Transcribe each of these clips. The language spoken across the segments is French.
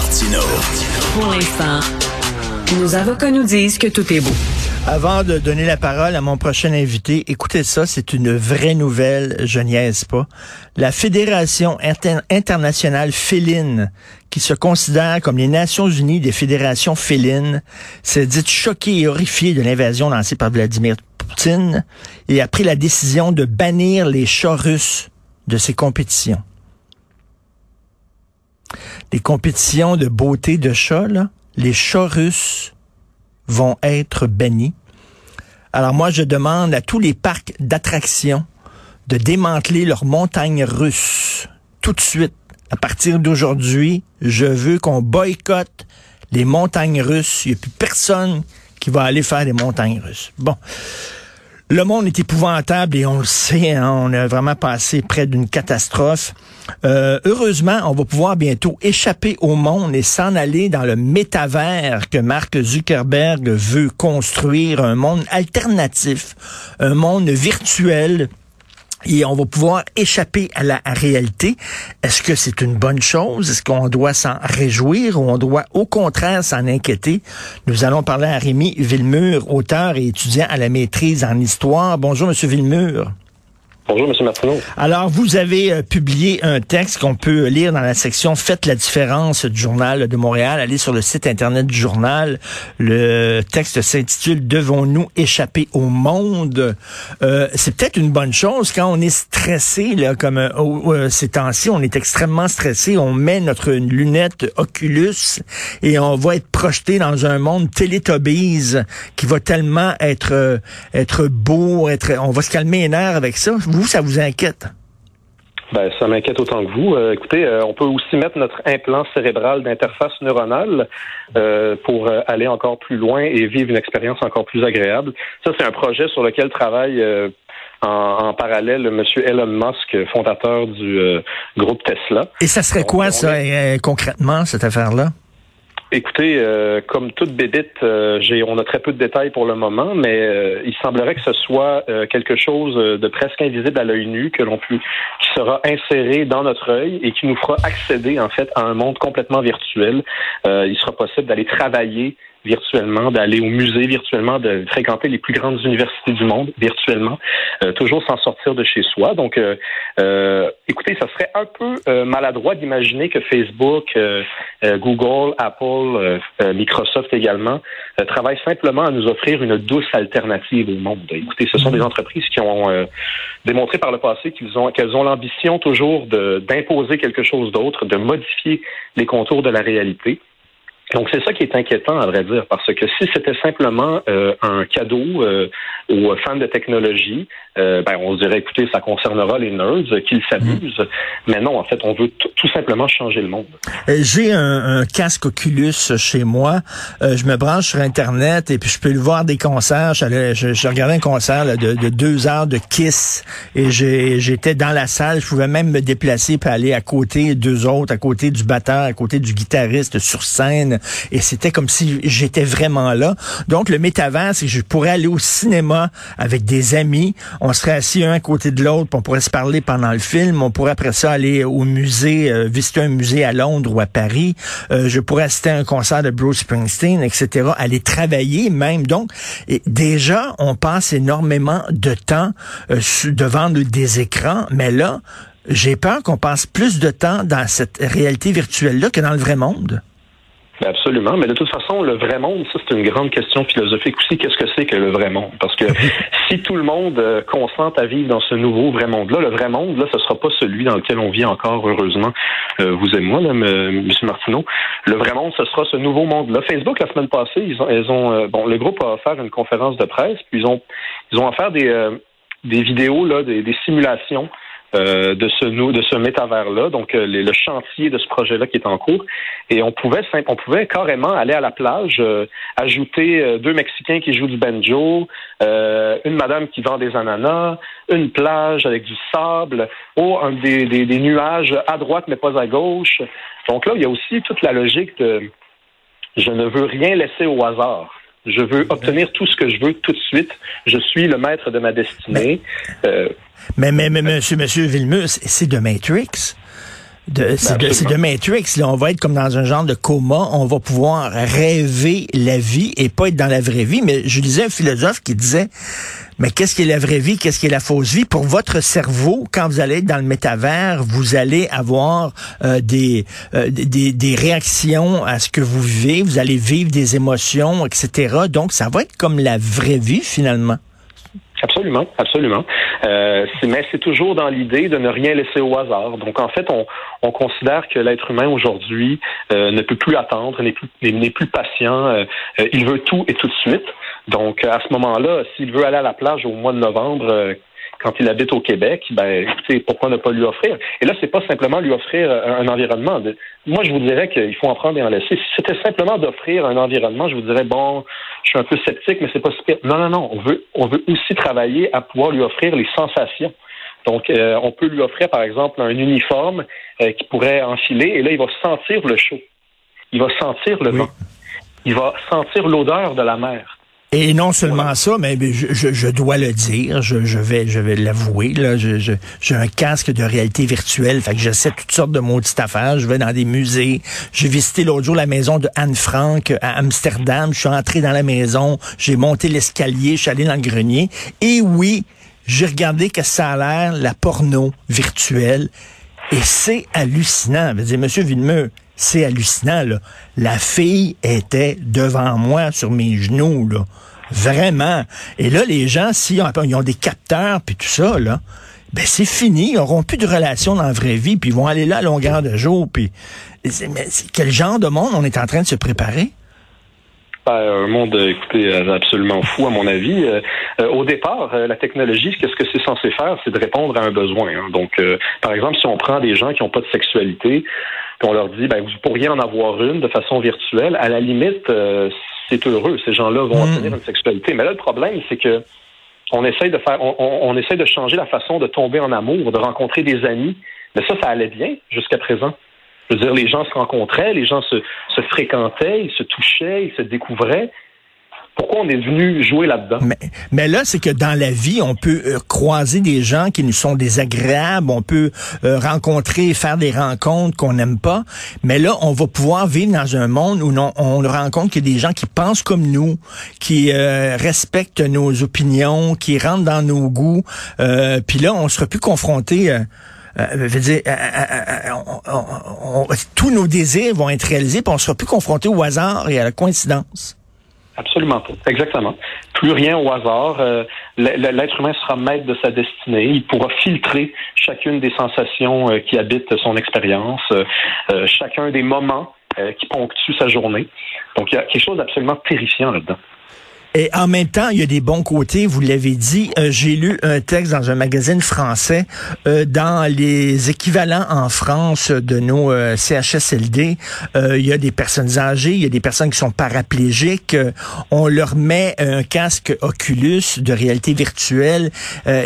Martino. Pour l'instant, nos avocats nous disent que tout est beau. Avant de donner la parole à mon prochain invité, écoutez ça, c'est une vraie nouvelle, je niaise pas. La Fédération internationale féline, qui se considère comme les Nations unies des fédérations félines, s'est dit choquée et horrifiée de l'invasion lancée par Vladimir Poutine et a pris la décision de bannir les chats russes de ses compétitions. Les compétitions de beauté de chats, les chats russes vont être bannis. Alors moi, je demande à tous les parcs d'attractions de démanteler leurs montagnes russes tout de suite. À partir d'aujourd'hui, je veux qu'on boycotte les montagnes russes. Il n'y a plus personne qui va aller faire des montagnes russes. Bon. Le monde est épouvantable et on le sait, hein, on a vraiment passé près d'une catastrophe. Euh, heureusement, on va pouvoir bientôt échapper au monde et s'en aller dans le métavers que Mark Zuckerberg veut construire, un monde alternatif, un monde virtuel et on va pouvoir échapper à la réalité. Est-ce que c'est une bonne chose? Est-ce qu'on doit s'en réjouir ou on doit au contraire s'en inquiéter? Nous allons parler à Rémi Villemur, auteur et étudiant à la maîtrise en histoire. Bonjour, Monsieur Villemur. Bonjour, M. Martineau. Alors, vous avez euh, publié un texte qu'on peut lire dans la section Faites la différence du Journal de Montréal. Allez sur le site Internet du journal. Le texte s'intitule Devons-nous échapper au monde? Euh, c'est peut-être une bonne chose quand on est stressé, là, comme euh, ces temps-ci, on est extrêmement stressé. On met notre lunette Oculus et on va être projeté dans un monde télétobise qui va tellement être, être beau, être, on va se calmer les nerfs avec ça ça vous inquiète? Ben, ça m'inquiète autant que vous. Euh, écoutez, euh, on peut aussi mettre notre implant cérébral d'interface neuronale euh, pour aller encore plus loin et vivre une expérience encore plus agréable. Ça, c'est un projet sur lequel travaille en, parallèle M. Elon Musk, fondateur du groupe Tesla. Et ça serait quoi, ça, concrètement, cette affaire-là? Écoutez, euh, comme toute bébite, euh, j'ai, on a très peu de détails pour le moment, mais euh, il semblerait que ce soit quelque chose de presque invisible à l'œil nu que l'on peut, qui sera inséré dans notre œil et qui nous fera accéder en fait à un monde complètement virtuel. il sera possible d'aller travailler virtuellement, d'aller au musée virtuellement, de fréquenter les plus grandes universités du monde virtuellement, euh, toujours sans sortir de chez soi. Donc, euh, euh, écoutez, ça serait un peu maladroit d'imaginer que Facebook, Google, Apple, Microsoft également travaillent simplement à nous offrir une douce alternative au monde. Écoutez, ce sont des entreprises qui ont démontré par le passé qu'ils ont qu'elles ont l'ambition toujours d'imposer quelque chose d'autre, de modifier les contours de la réalité. Donc c'est ça qui est inquiétant à vrai dire, parce que si c'était simplement euh, un cadeau euh, aux fans de technologie, euh, ben on se dirait écoutez ça concernera les nerds qu'ils s'amusent, mhm. mais non en fait on veut tout simplement changer le monde. J'ai un, casque Oculus chez moi, je me branche sur internet et puis je peux voir des concerts. Je, je regardais un concert de, de, deux heures de Kiss et j'étais dans la salle, je pouvais même me déplacer pour aller à côté deux autres, à côté du batteur, à côté du guitariste sur scène et c'était comme si j'étais vraiment là. Donc le métavers, c'est que je pourrais aller au cinéma avec des amis, on serait assis un côté de l'autre, on pourrait se parler pendant le film, on pourrait après ça aller au musée, euh, visiter un musée à Londres ou à Paris, euh, je pourrais assister à un concert de Bruce Springsteen, etc., aller travailler même. Donc et déjà, on passe énormément de temps euh, devant des écrans, mais là, j'ai peur qu'on passe plus de temps dans cette réalité virtuelle-là que dans le vrai monde. Absolument, mais de toute façon, le vrai monde, ça c'est une grande question philosophique aussi. Qu'est-ce que c'est que le vrai monde? Parce que si tout le monde euh, consente à vivre dans ce nouveau vrai monde-là, le vrai monde, là, ce sera pas celui dans lequel on vit encore, heureusement, euh, vous et moi, là, M. Martineau. Le vrai monde, ce sera ce nouveau monde-là. Facebook, la semaine passée, ils ont, ils ont euh, bon, le groupe a offert une conférence de presse, puis ils ont, ils ont offert des, des vidéos là, des, des simulations euh, de ce de ce métavers-là, donc euh, le chantier de ce projet-là qui est en cours. Et on pouvait on pouvait carrément aller à la plage, euh, ajouter deux Mexicains qui jouent du banjo, une madame qui vend des ananas, une plage avec du sable, ou un, des, des, des, nuages à droite mais pas à gauche. Donc là, il y a aussi toute la logique de je ne veux rien laisser au hasard. Je veux obtenir tout ce que je veux tout de suite. Je suis le maître de ma destinée. Mais, mais, mais, monsieur, monsieur Villemur, c'est de Matrix. de, c'est de, c'est de Matrix. Là. On va être comme dans un genre de coma. On va pouvoir rêver la vie et pas être dans la vraie vie. Mais je lisais un philosophe qui disait, mais qu'est-ce qui est la vraie vie? Qu'est-ce qui est la fausse vie? Pour votre cerveau, quand vous allez être dans le métavers, vous allez avoir euh, des, euh, des, des réactions à ce que vous vivez. Vous allez vivre des émotions, etc. Donc, ça va être comme la vraie vie, finalement. Absolument, absolument. Euh, mais c'est toujours dans l'idée de ne rien laisser au hasard. Donc en fait, on, on considère que l'être humain aujourd'hui euh, ne peut plus attendre, n'est plus, plus patient. Euh, euh, il veut tout et tout de suite. Donc à ce moment-là, s'il veut aller à la plage au mois de novembre, quand il habite au Québec, ben, écoutez, pourquoi ne pas lui offrir? Et là, c'est pas simplement lui offrir un, environnement. Moi, je vous dirais qu'il faut en prendre et en laisser. Si c'était simplement d'offrir un environnement, je vous dirais, bon, je suis un peu sceptique, mais c'est pas si Non, non, non. On veut, on veut aussi travailler à pouvoir lui offrir les sensations. Donc, euh, on peut lui offrir, par exemple, un uniforme euh, qui pourrait enfiler, et là, il va sentir le chaud. Il va sentir le vent. Il va sentir l'odeur de la mer. Et non seulement ça, mais je, je, dois le dire, je, je vais je vais l'avouer, là, j'ai un casque de réalité virtuelle, fait que j'essaie toutes sortes de maudites affaires, je vais dans des musées, j'ai visité l'autre jour la maison de Anne Frank à Amsterdam, je suis entré dans la maison, j'ai monté l'escalier, je suis allé dans le grenier, et oui, j'ai regardé que ça a l'air, la porno virtuelle, et c'est hallucinant. Je veux dire, Monsieur Villemeux, c'est hallucinant. Là. La fille était devant moi sur mes genoux. Là. Vraiment. Et là, les gens, s'ils ont, ils ont des capteurs puis tout ça, là, ben c'est fini. Ils n'auront plus de relations dans la vraie vie, puis ils vont aller là à longueur de jour. Puis, mais quel genre de monde on est en train de se préparer? Ben, un monde, écoutez, absolument fou à mon avis. Euh, euh, au départ, euh, la technologie, qu'est-ce que c'est censé faire, c'est de répondre à un besoin. Hein. Donc, par exemple, si on prend des gens qui n'ont pas de sexualité, puis on leur dit, ben, vous pourriez en avoir une de façon virtuelle, à la limite, c'est heureux. Ces gens-là vont hmm. obtenir une sexualité. Mais là, le problème, c'est que on essaye de faire, on, on, essaye de changer la façon de tomber en amour, de rencontrer des amis. Mais ça, ça allait bien jusqu'à présent. Je veux dire, les gens se rencontraient, les gens se, se fréquentaient, ils se touchaient, ils se découvraient pourquoi on est venu jouer là-dedans? Mais, là, c'est que dans la vie, on peut euh, croiser des gens qui nous sont désagréables, on peut euh, rencontrer, faire des rencontres qu'on n'aime pas, mais là, on va pouvoir vivre dans un monde où on, on rencontre que des gens qui pensent comme nous, qui euh, respectent nos opinions, qui rentrent dans nos goûts, puis là, on sera plus confronté veux dire, tous nos désirs vont être réalisés, puis on sera plus confronté au hasard et à la coïncidence. Absolument pas. Exactement. Plus rien au hasard. Euh, l'être humain sera maître de sa destinée. Il pourra filtrer chacune des sensations euh, qui habitent son expérience, euh, chacun des moments qui ponctuent sa journée. Donc, il y a quelque chose d'absolument terrifiant là-dedans. Et en même temps, il y a des bons côtés, vous l'avez dit. Euh, j'ai lu un texte dans un magazine français euh, dans les équivalents en France de nos euh, CHSLD. il y a des personnes âgées, il y a des personnes qui sont paraplégiques. on leur met un casque Oculus de réalité virtuelle.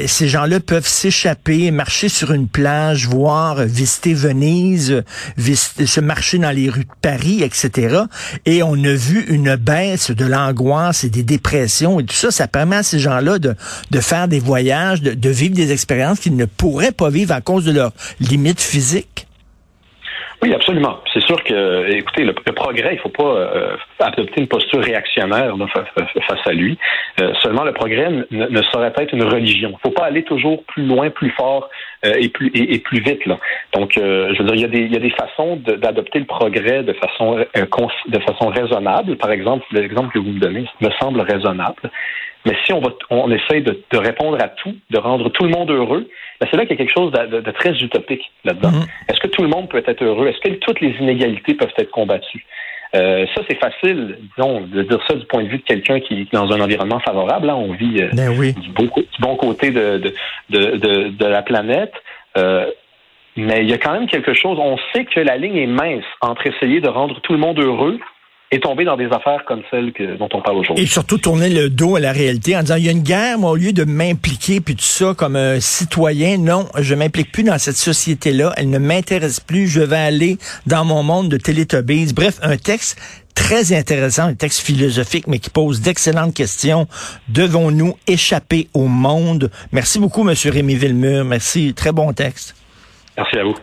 ces gens-là peuvent s'échapper, marcher sur une plage, voir, visiter Venise, visiter, se marcher dans les rues de Paris, etc. Et on a vu une baisse de l'angoisse et des dépression et tout ça, ça permet à ces gens-là de, de faire des voyages, de, vivre des expériences qu'ils ne pourraient pas vivre à cause de leurs limites physiques. Oui, absolument. C'est sûr que, écoutez, le, progrès, il ne faut pas euh, adopter une posture réactionnaire face à lui. Euh, seulement, le progrès ne, saurait pas être une religion. Il ne faut pas aller toujours plus loin, plus fort euh, et plus et, plus vite. Là. Donc, je veux dire, il y a des, il y a des façons d'adopter le progrès de façon de façon raisonnable. Par exemple, l'exemple que vous me donnez me semble raisonnable. Mais si on va, on essaye de, de répondre à tout, de rendre tout le monde heureux, ben c'est là qu'il y a quelque chose de, de, très utopique là-dedans. Mm-hmm. Est-ce que tout le monde peut être heureux? Est-ce que toutes les inégalités peuvent être combattues? Euh, ça, c'est facile, disons, de dire ça du point de vue de quelqu'un qui est dans un environnement favorable. Là, on vit euh, ben oui. bon, bon, côté de, de, de, de la planète. Euh, mais il y a quand même quelque chose. On sait que la ligne est mince entre essayer de rendre tout le monde heureux et tomber dans des affaires comme celles que, dont on parle aujourd'hui. Et surtout tourner le dos à la réalité en disant il y a une guerre, moi, au lieu de m'impliquer puis tout ça comme un citoyen, non, je m'implique plus dans cette société-là, elle ne m'intéresse plus, je vais aller dans mon monde de Teletubbies. Bref, un texte très intéressant, un texte philosophique, mais qui pose d'excellentes questions. Devons-nous échapper au monde? Merci beaucoup, Monsieur Rémi Villemur. Merci. Très bon texte. Merci à vous.